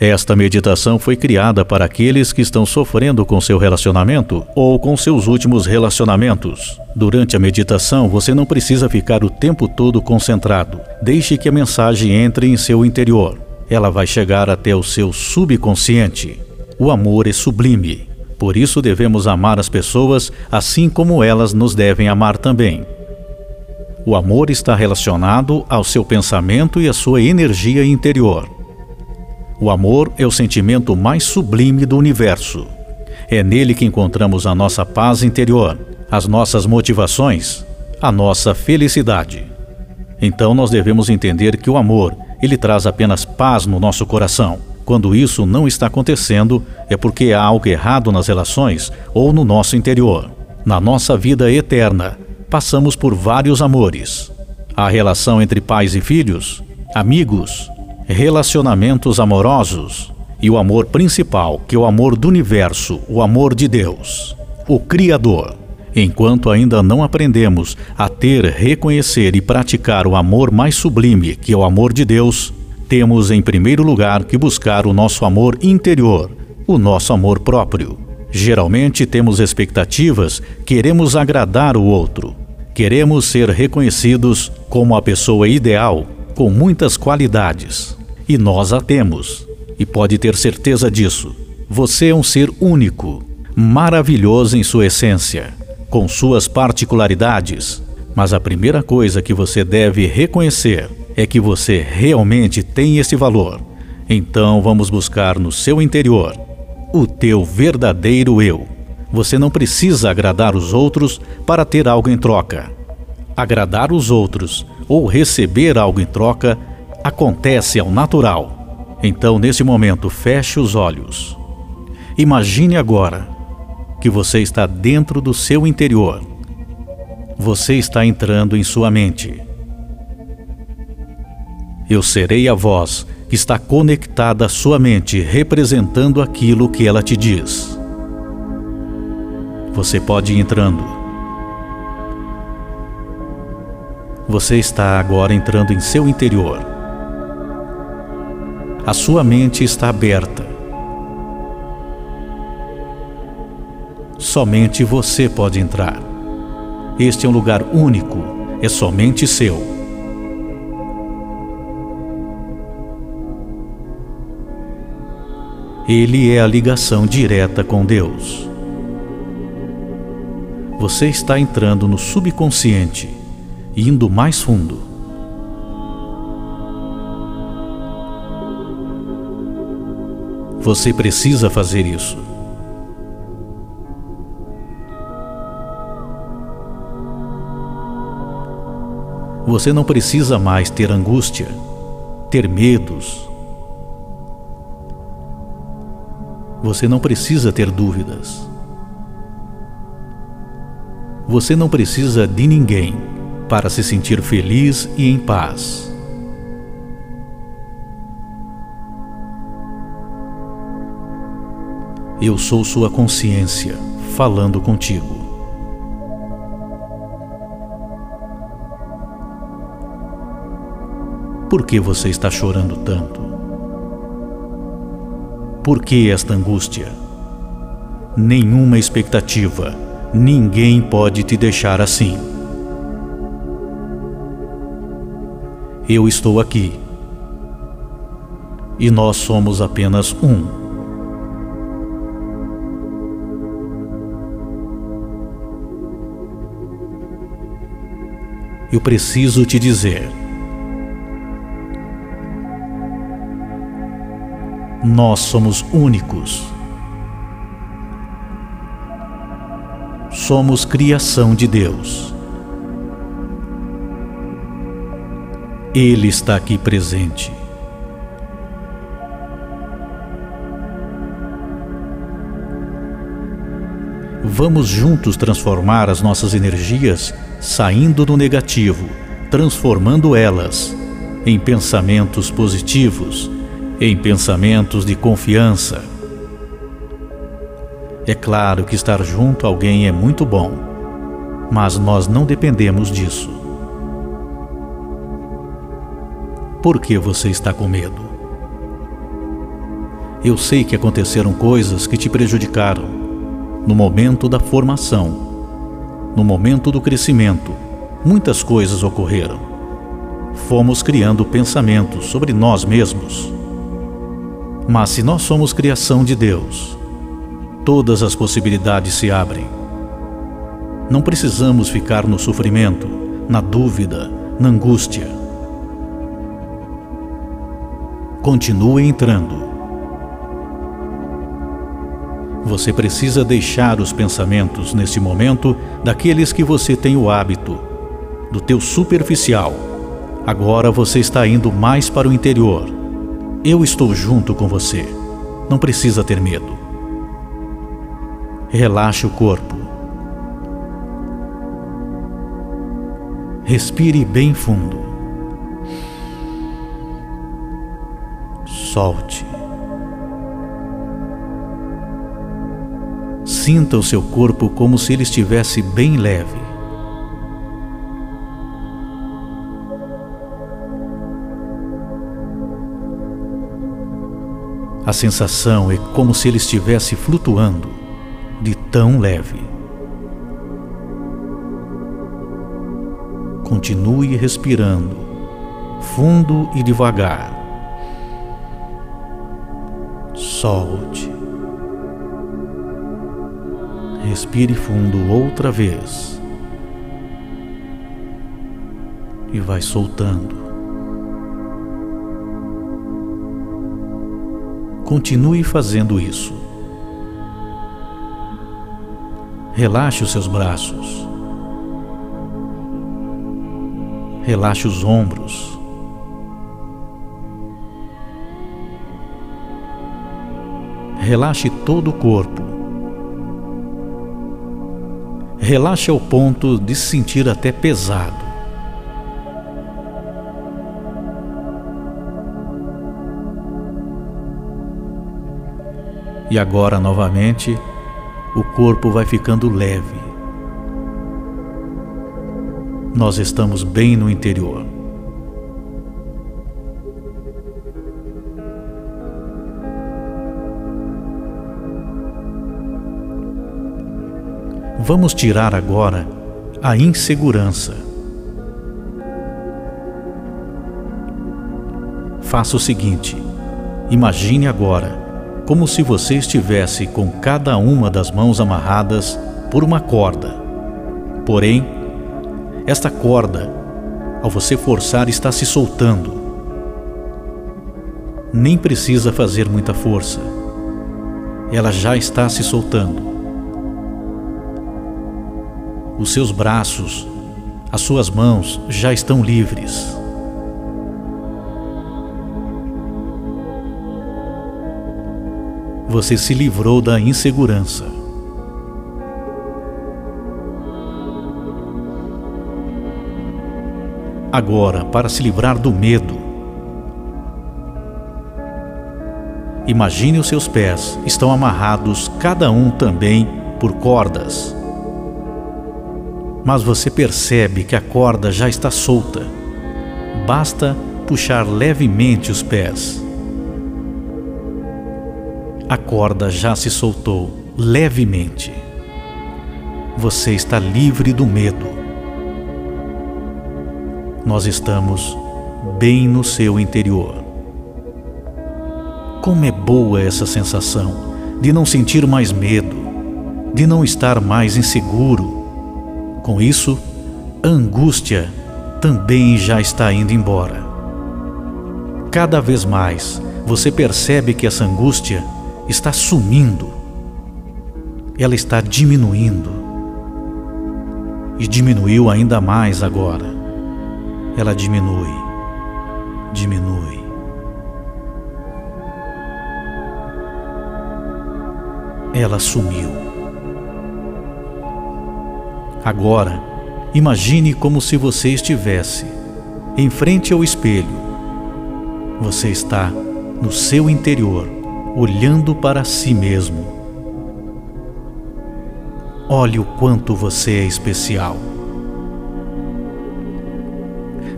Esta meditação foi criada para aqueles que estão sofrendo com seu relacionamento ou com seus últimos relacionamentos. Durante a meditação, você não precisa ficar o tempo todo concentrado. Deixe que a mensagem entre em seu interior. Ela vai chegar até o seu subconsciente. O amor é sublime. Por isso devemos amar as pessoas assim como elas nos devem amar também. O amor está relacionado ao seu pensamento e à sua energia interior. O amor é o sentimento mais sublime do universo. É nele que encontramos a nossa paz interior, as nossas motivações, a nossa felicidade. Então nós devemos entender que o amor, ele traz apenas paz no nosso coração. Quando isso não está acontecendo, é porque há algo errado nas relações ou no nosso interior. Na nossa vida eterna, passamos por vários amores. A relação entre pais e filhos, amigos, relacionamentos amorosos e o amor principal, que é o amor do universo, o amor de Deus, o Criador. Enquanto ainda não aprendemos a ter, reconhecer e praticar o amor mais sublime, que é o amor de Deus, temos em primeiro lugar que buscar o nosso amor interior, o nosso amor próprio. Geralmente temos expectativas, queremos agradar o outro, queremos ser reconhecidos como a pessoa ideal, com muitas qualidades. E nós a temos. E pode ter certeza disso. Você é um ser único, maravilhoso em sua essência, com suas particularidades. Mas a primeira coisa que você deve reconhecer é que você realmente tem esse valor. Então vamos buscar no seu interior o teu verdadeiro eu. Você não precisa agradar os outros para ter algo em troca. Agradar os outros ou receber algo em troca acontece ao natural. Então, nesse momento, feche os olhos. Imagine agora que você está dentro do seu interior. Você está entrando em sua mente. Eu serei a voz que está conectada à sua mente, representando aquilo que ela te diz. Você pode ir entrando. Você está agora entrando em seu interior. A sua mente está aberta. Somente você pode entrar. Este é um lugar único, é somente seu. Ele é a ligação direta com Deus. Você está entrando no subconsciente, indo mais fundo. Você precisa fazer isso. Você não precisa mais ter angústia, ter medos. Você não precisa ter dúvidas. Você não precisa de ninguém para se sentir feliz e em paz. Eu sou sua consciência falando contigo. Por que você está chorando tanto? Por que esta angústia? Nenhuma expectativa. Ninguém pode te deixar assim. Eu estou aqui. E nós somos apenas um. Eu preciso te dizer. Nós somos únicos. Somos criação de Deus. Ele está aqui presente. Vamos juntos transformar as nossas energias saindo do negativo, transformando elas em pensamentos positivos, em pensamentos de confiança. É claro que estar junto a alguém é muito bom, mas nós não dependemos disso. Por que você está com medo? Eu sei que aconteceram coisas que te prejudicaram no momento da formação, no momento do crescimento. Muitas coisas ocorreram. Fomos criando pensamentos sobre nós mesmos. Mas se nós somos criação de Deus, todas as possibilidades se abrem. Não precisamos ficar no sofrimento, na dúvida, na angústia. Continue entrando. Você precisa deixar os pensamentos nesse momento daqueles que você tem o hábito, do teu superficial. Agora você está indo mais para o interior. Eu estou junto com você. Não precisa ter medo. Relaxe o corpo. Respire bem fundo. Solte. Sinta o seu corpo como se ele estivesse bem leve. A sensação é como se ele estivesse flutuando, de tão leve. Continue respirando, fundo e devagar. Solte. Respire fundo outra vez. E vai soltando. Continue fazendo isso. Relaxe os seus braços. Relaxe os ombros. Relaxe todo o corpo. Relaxe ao ponto de se sentir até pesado. E agora, novamente, o corpo vai ficando leve nós estamos bem no interior. Vamos tirar agora a insegurança. Faça o seguinte: imagine agora como se você estivesse com cada uma das mãos amarradas por uma corda. Porém, esta corda, ao você forçar, está se soltando. Nem precisa fazer muita força. Ela já está se soltando. Os seus braços, as suas mãos já estão livres. Você se livrou da insegurança. Agora, para se livrar do medo, imagine os seus pés estão amarrados, cada um também por cordas. Mas você percebe que a corda já está solta. Basta puxar levemente os pés. A corda já se soltou levemente. Você está livre do medo nós estamos bem no seu interior. Como é boa essa sensação de não sentir mais medo, de não estar mais inseguro. Com isso, a angústia também já está indo embora. Cada vez mais você percebe que essa angústia está sumindo, ela está diminuindo e diminuiu ainda mais agora ela diminui, diminui. Ela sumiu. Agora, imagine como se você estivesse em frente ao espelho. Você está no seu interior, olhando para si mesmo. Olhe o quanto você é especial.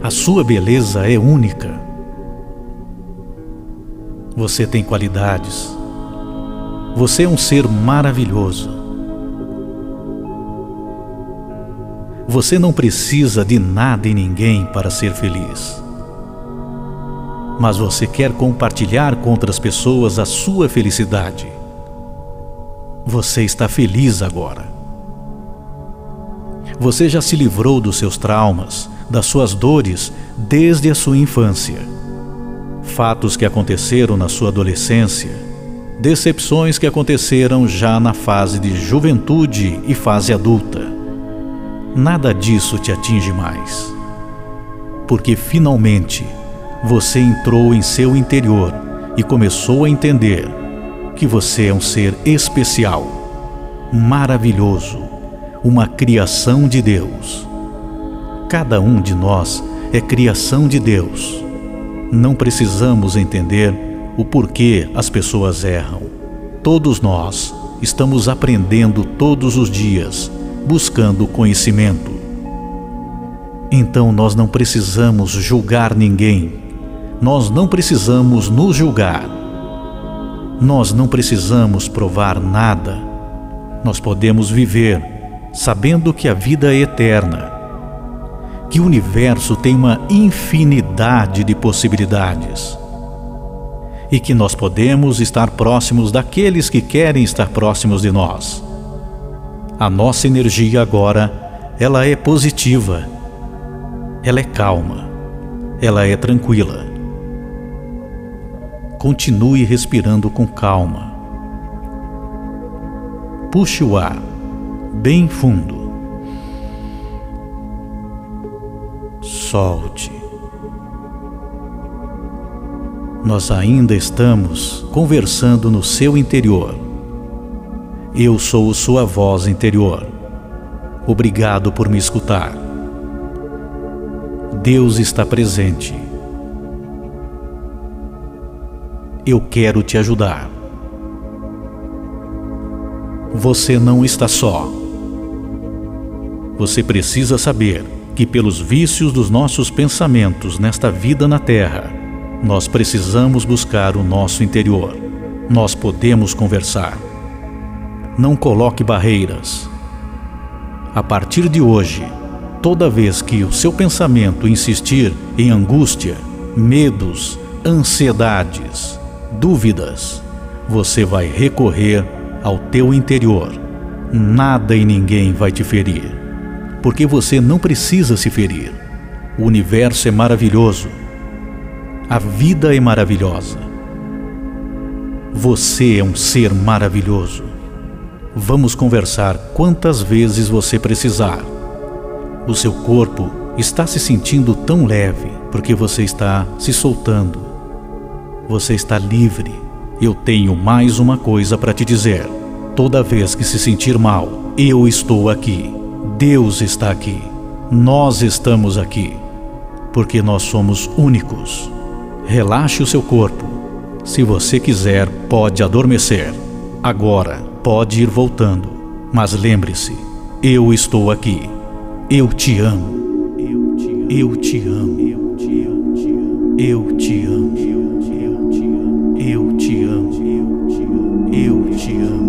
A sua beleza é única. Você tem qualidades. Você é um ser maravilhoso. Você não precisa de nada e ninguém para ser feliz. Mas você quer compartilhar com outras pessoas a sua felicidade. Você está feliz agora. Você já se livrou dos seus traumas, das suas dores desde a sua infância. Fatos que aconteceram na sua adolescência, decepções que aconteceram já na fase de juventude e fase adulta. Nada disso te atinge mais. Porque finalmente você entrou em seu interior e começou a entender que você é um ser especial, maravilhoso, uma criação de Deus. Cada um de nós é criação de Deus. Não precisamos entender o porquê as pessoas erram. Todos nós estamos aprendendo todos os dias, buscando conhecimento. Então nós não precisamos julgar ninguém. Nós não precisamos nos julgar. Nós não precisamos provar nada. Nós podemos viver sabendo que a vida é eterna, que o universo tem uma infinidade de possibilidades e que nós podemos estar próximos daqueles que querem estar próximos de nós. A nossa energia agora, ela é positiva, ela é calma, ela é tranquila. Continue respirando com calma. Puxe o ar bem fundo. Solte. Nós ainda estamos conversando no seu interior. Eu sou sua voz interior. Obrigado por me escutar. Deus está presente. Eu quero te ajudar. Você não está só. Você precisa saber que, pelos vícios dos nossos pensamentos nesta vida na Terra, nós precisamos buscar o nosso interior. Nós podemos conversar. Não coloque barreiras. A partir de hoje, toda vez que o seu pensamento insistir em angústia, medos, ansiedades, dúvidas, você vai recorrer ao teu interior. Nada e ninguém vai te ferir porque você não precisa se ferir. O universo é maravilhoso. A vida é maravilhosa. Você é um ser maravilhoso. Vamos conversar quantas vezes você precisar. O seu corpo está se sentindo tão leve porque você está se soltando. Você está livre. Eu tenho mais uma coisa para te dizer. Toda vez que se sentir mal, eu estou aqui. Deus está aqui. Nós estamos aqui. Porque nós somos únicos. Relaxe o seu corpo. Se você quiser, pode adormecer. Agora, Pode ir voltando, mas lembre-se: eu estou aqui. Eu te amo. Eu te amo. Eu te amo. Eu te amo. Eu te amo. Eu te amo.